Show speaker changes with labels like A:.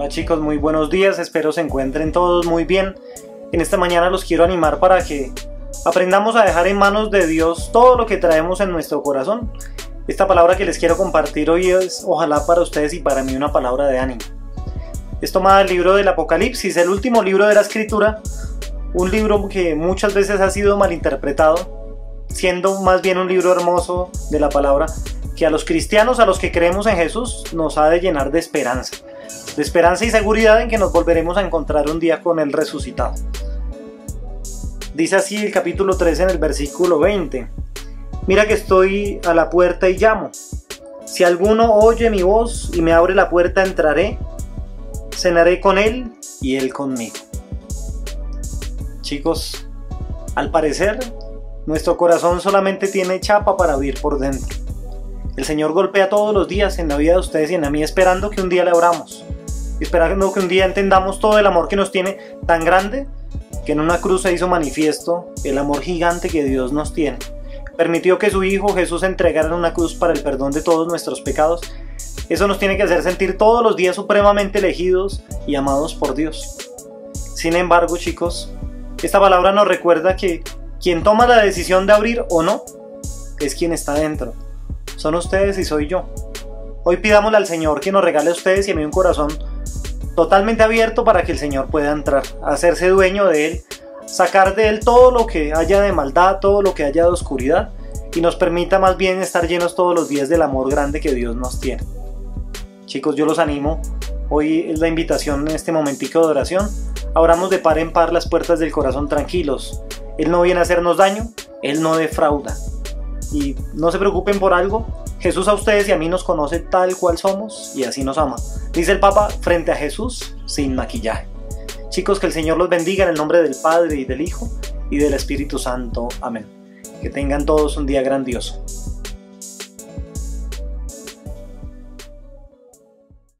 A: Hola chicos, muy buenos días, espero se encuentren todos muy bien. En esta mañana los quiero animar para que aprendamos a dejar en manos de Dios todo lo que traemos en nuestro corazón. Esta palabra que les quiero compartir hoy es ojalá para ustedes y para mí una palabra de ánimo. Es tomada del libro del Apocalipsis, el último libro de la escritura, un libro que muchas veces ha sido malinterpretado, siendo más bien un libro hermoso de la palabra que a los cristianos, a los que creemos en Jesús, nos ha de llenar de esperanza esperanza y seguridad en que nos volveremos a encontrar un día con el resucitado. Dice así el capítulo 13 en el versículo 20. Mira que estoy a la puerta y llamo. Si alguno oye mi voz y me abre la puerta, entraré, cenaré con él y él conmigo. Chicos, al parecer, nuestro corazón solamente tiene chapa para vivir por dentro. El Señor golpea todos los días en la vida de ustedes y en la mía esperando que un día le abramos esperando que un día entendamos todo el amor que nos tiene tan grande que en una cruz se hizo manifiesto el amor gigante que Dios nos tiene. Permitió que su Hijo Jesús entregara en una cruz para el perdón de todos nuestros pecados. Eso nos tiene que hacer sentir todos los días supremamente elegidos y amados por Dios. Sin embargo, chicos, esta palabra nos recuerda que quien toma la decisión de abrir o no es quien está dentro. Son ustedes y soy yo. Hoy pidámosle al Señor que nos regale a ustedes y a mí un corazón totalmente abierto para que el Señor pueda entrar, hacerse dueño de él, sacar de él todo lo que haya de maldad, todo lo que haya de oscuridad y nos permita más bien estar llenos todos los días del amor grande que Dios nos tiene. Chicos, yo los animo. Hoy es la invitación en este momentico de oración. Abramos de par en par las puertas del corazón tranquilos. Él no viene a hacernos daño, Él no defrauda. Y no se preocupen por algo, Jesús a ustedes y a mí nos conoce tal cual somos y así nos ama. Dice el Papa frente a Jesús sin maquillaje. Chicos, que el Señor los bendiga en el nombre del Padre y del Hijo y del Espíritu Santo. Amén. Que tengan todos un día grandioso.